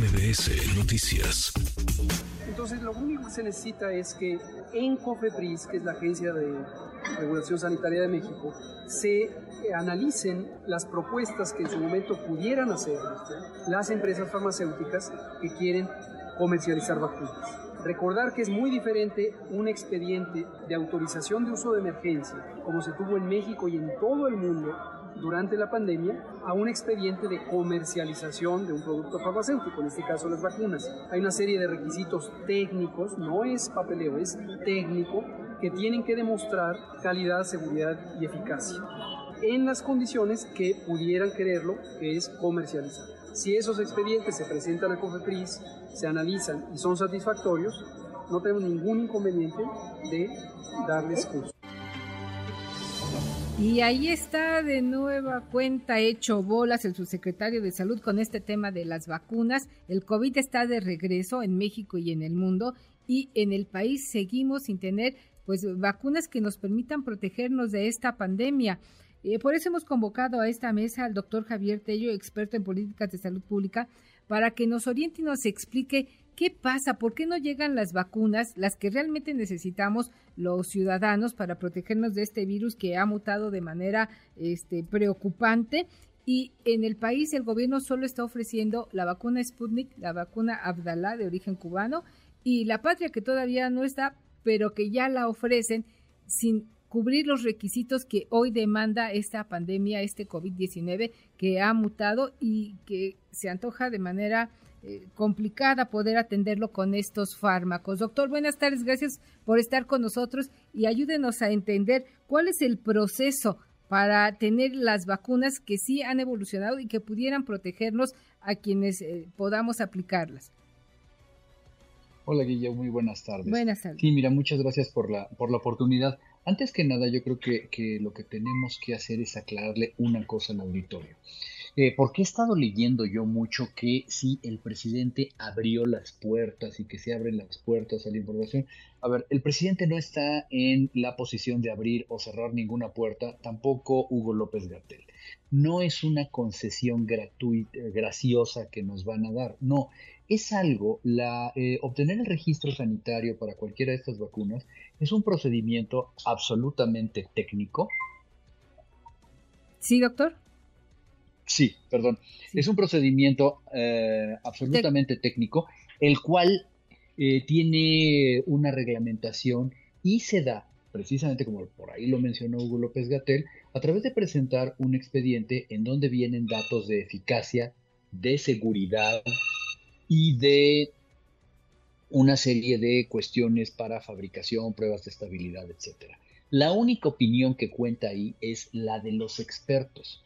MBS Noticias. Entonces, lo único que se necesita es que en COFEPRIS, que es la Agencia de Regulación Sanitaria de México, se analicen las propuestas que en su momento pudieran hacer las empresas farmacéuticas que quieren comercializar vacunas. Recordar que es muy diferente un expediente de autorización de uso de emergencia, como se tuvo en México y en todo el mundo durante la pandemia, a un expediente de comercialización de un producto farmacéutico, en este caso las vacunas. Hay una serie de requisitos técnicos, no es papeleo, es técnico, que tienen que demostrar calidad, seguridad y eficacia en las condiciones que pudieran quererlo, que es comercializar. Si esos expedientes se presentan a COFEPRIS, se analizan y son satisfactorios, no tenemos ningún inconveniente de darles curso. Y ahí está de nueva cuenta hecho bolas el subsecretario de Salud con este tema de las vacunas. El COVID está de regreso en México y en el mundo y en el país seguimos sin tener pues vacunas que nos permitan protegernos de esta pandemia. Eh, por eso hemos convocado a esta mesa al doctor Javier Tello, experto en políticas de salud pública, para que nos oriente y nos explique qué pasa, por qué no llegan las vacunas, las que realmente necesitamos los ciudadanos para protegernos de este virus que ha mutado de manera este, preocupante. Y en el país el gobierno solo está ofreciendo la vacuna Sputnik, la vacuna Abdalá de origen cubano y la patria que todavía no está, pero que ya la ofrecen sin cubrir los requisitos que hoy demanda esta pandemia, este COVID-19 que ha mutado y que se antoja de manera eh, complicada poder atenderlo con estos fármacos. Doctor, buenas tardes, gracias por estar con nosotros y ayúdenos a entender cuál es el proceso para tener las vacunas que sí han evolucionado y que pudieran protegernos a quienes eh, podamos aplicarlas. Hola Guillermo, muy buenas tardes. Buenas tardes. Sí, mira, muchas gracias por la, por la oportunidad. Antes que nada, yo creo que, lo que tenemos que hacer es aclararle una cosa al auditorio. Eh, porque he estado leyendo yo mucho que si el presidente abrió las puertas y que se abren las puertas a la información. A ver, el presidente no está en la posición de abrir o cerrar ninguna puerta, tampoco Hugo López Gatel. No es una concesión gratuita, graciosa que nos van a dar, no, es algo, la, eh, obtener el registro sanitario para cualquiera de estas vacunas es un procedimiento absolutamente técnico. Sí, doctor. Sí, perdón. Es un procedimiento eh, absolutamente técnico, el cual eh, tiene una reglamentación y se da, precisamente como por ahí lo mencionó Hugo López Gatel, a través de presentar un expediente en donde vienen datos de eficacia, de seguridad, y de una serie de cuestiones para fabricación, pruebas de estabilidad, etc. La única opinión que cuenta ahí es la de los expertos.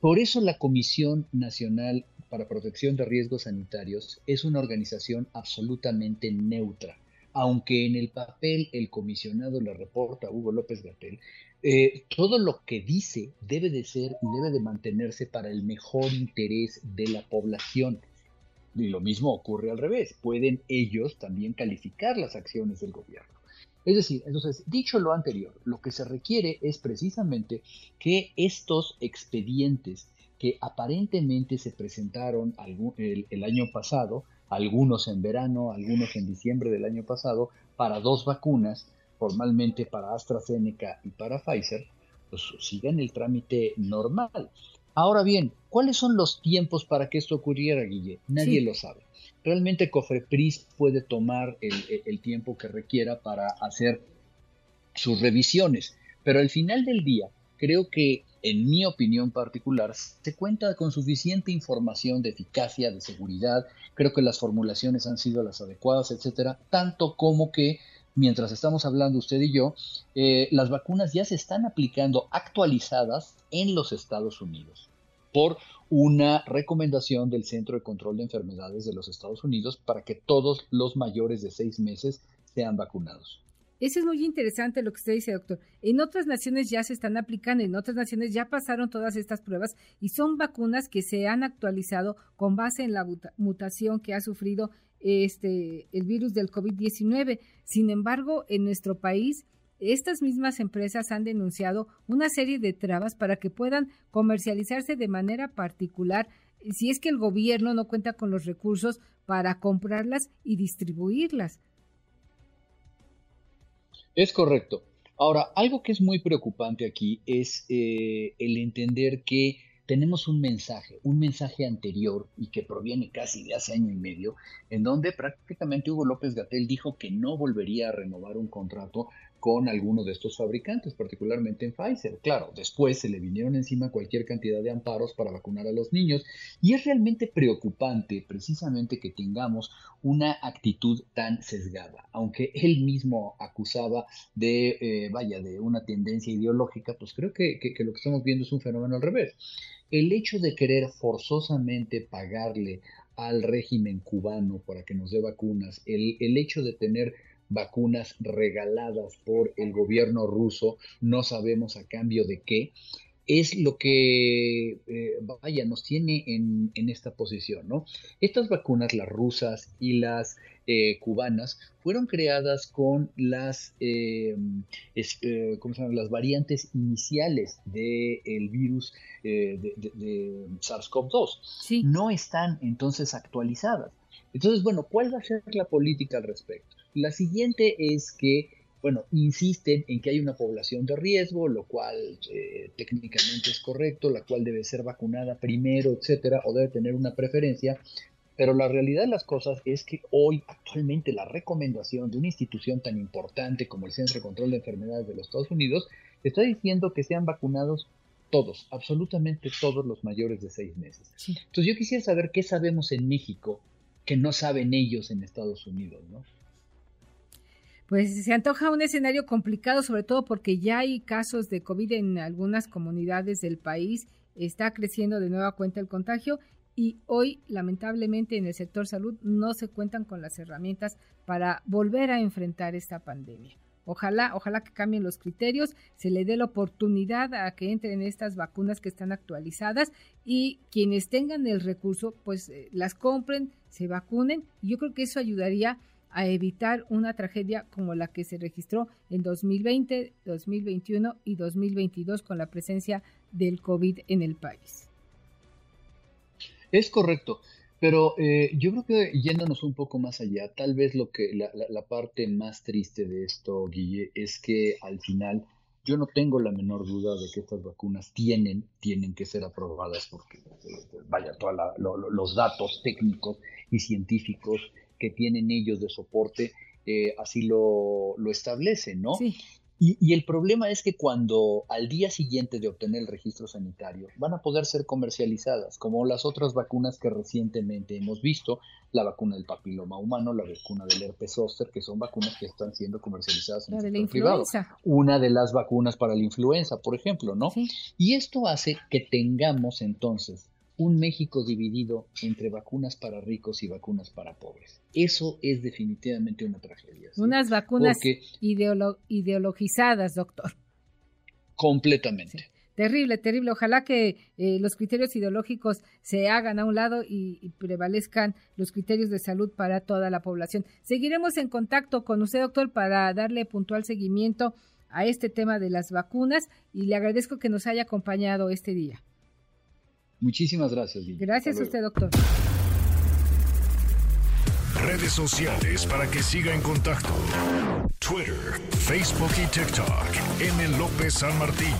Por eso la Comisión Nacional para Protección de Riesgos Sanitarios es una organización absolutamente neutra. Aunque en el papel el comisionado le reporta a Hugo López Gatel, eh, todo lo que dice debe de ser y debe de mantenerse para el mejor interés de la población. Y lo mismo ocurre al revés, pueden ellos también calificar las acciones del gobierno. Es decir, entonces, dicho lo anterior, lo que se requiere es precisamente que estos expedientes que aparentemente se presentaron el, el, año pasado, algunos en verano, algunos en diciembre del año pasado, para dos vacunas, formalmente para AstraZeneca y para Pfizer, pues sigan el trámite normal. Ahora bien, ¿cuáles son los tiempos para que esto ocurriera, Guille? Nadie lo sabe. Realmente Cofrepris puede tomar el, tiempo que requiera para hacer sus revisiones, pero al final del día, creo que en mi opinión particular, se cuenta con suficiente información de eficacia, de seguridad, creo que las formulaciones han sido las adecuadas, etcétera, tanto como que mientras estamos hablando usted y yo, eh, las vacunas ya se están aplicando actualizadas en los Estados Unidos por una recomendación del Centro de Control de Enfermedades de los Estados Unidos para que todos los mayores de seis meses sean vacunados. Eso es muy interesante lo que usted dice, doctor. En otras naciones ya se están aplicando, en otras naciones ya pasaron todas estas pruebas y son vacunas que se han actualizado con base en la mutación que ha sufrido este el virus del COVID-19. Sin embargo, en nuestro país estas mismas empresas han denunciado una serie de trabas para que puedan comercializarse de manera particular si es que el gobierno no cuenta con los recursos para comprarlas y distribuirlas. Es correcto. Ahora, algo que es muy preocupante aquí es eh, el entender que tenemos un mensaje, un mensaje anterior y que proviene casi de hace año y medio, en donde prácticamente Hugo López Gatel dijo que no volvería a renovar un contrato con alguno de estos fabricantes, particularmente en Pfizer. Claro, después se le vinieron encima cualquier cantidad de amparos para vacunar a los niños y es realmente preocupante precisamente que tengamos una actitud tan sesgada. Aunque él mismo acusaba de, eh, vaya, de una tendencia ideológica, pues creo que, lo que estamos viendo es un fenómeno al revés el hecho de querer forzosamente pagarle al régimen cubano para que nos dé vacunas, el, hecho de tener vacunas regaladas por el gobierno ruso, no sabemos a cambio de qué, es lo que, eh, vaya, nos tiene en, esta posición, ¿no? Estas vacunas, las rusas y las eh, cubanas, fueron creadas con las, eh, ¿cómo se llama? las variantes iniciales del virus de, SARS-CoV-2. No están entonces actualizadas. Entonces, bueno, ¿cuál va a ser la política al respecto? La siguiente es que bueno, insisten en que hay una población de riesgo, lo cual eh, técnicamente es correcto, la cual debe ser vacunada primero, etcétera, o debe tener una preferencia. Pero la realidad de las cosas es que hoy, actualmente, la recomendación de una institución tan importante como el Centro de Control de Enfermedades de los Estados Unidos está diciendo que sean vacunados todos, absolutamente todos los mayores de seis meses. Entonces yo quisiera saber qué sabemos en México que no saben ellos en Estados Unidos, ¿no? Pues se antoja un escenario complicado, sobre todo porque ya hay casos de COVID en algunas comunidades del país, está creciendo de nueva cuenta el contagio y hoy lamentablemente en el sector salud no se cuentan con las herramientas para volver a enfrentar esta pandemia. Ojalá, ojalá que cambien los criterios, se le dé la oportunidad a que entren estas vacunas que están actualizadas y quienes tengan el recurso, pues eh, las compren, se vacunen. Yo creo que eso ayudaría evitar una tragedia como la que se registró en 2020, 2021 y 2022 con la presencia del COVID en el país. Es correcto, pero eh, yo creo que yéndonos un poco más allá, tal vez lo que la, la, parte más triste de esto, Guille, es que al final yo no tengo la menor duda de que estas vacunas tienen, tienen que ser aprobadas porque, eh, vaya, todos los datos técnicos y científicos que tienen ellos de soporte eh, así lo, lo establecen, ¿no? Sí. Y, el problema es que cuando al día siguiente de obtener el registro sanitario van a poder ser comercializadas, como las otras vacunas que recientemente hemos visto, la vacuna del papiloma humano, la vacuna del herpes zóster, que son vacunas que están siendo comercializadas en el sector privado. Una de las vacunas para la influenza, por ejemplo, ¿no? Y esto hace que tengamos entonces un México dividido entre vacunas para ricos y vacunas para pobres. Eso es definitivamente una tragedia. Unas vacunas ideologizadas, doctor. Completamente. Terrible, terrible. Ojalá que eh, los criterios ideológicos se hagan a un lado y, y, prevalezcan los criterios de salud para toda la población. Seguiremos en contacto con usted, doctor, para darle puntual seguimiento a este tema de las vacunas y le agradezco que nos haya acompañado este día. Muchísimas gracias. Gracias a usted, doctor. Redes sociales para que siga en contacto: Twitter, Facebook y TikTok. M. López San Martín.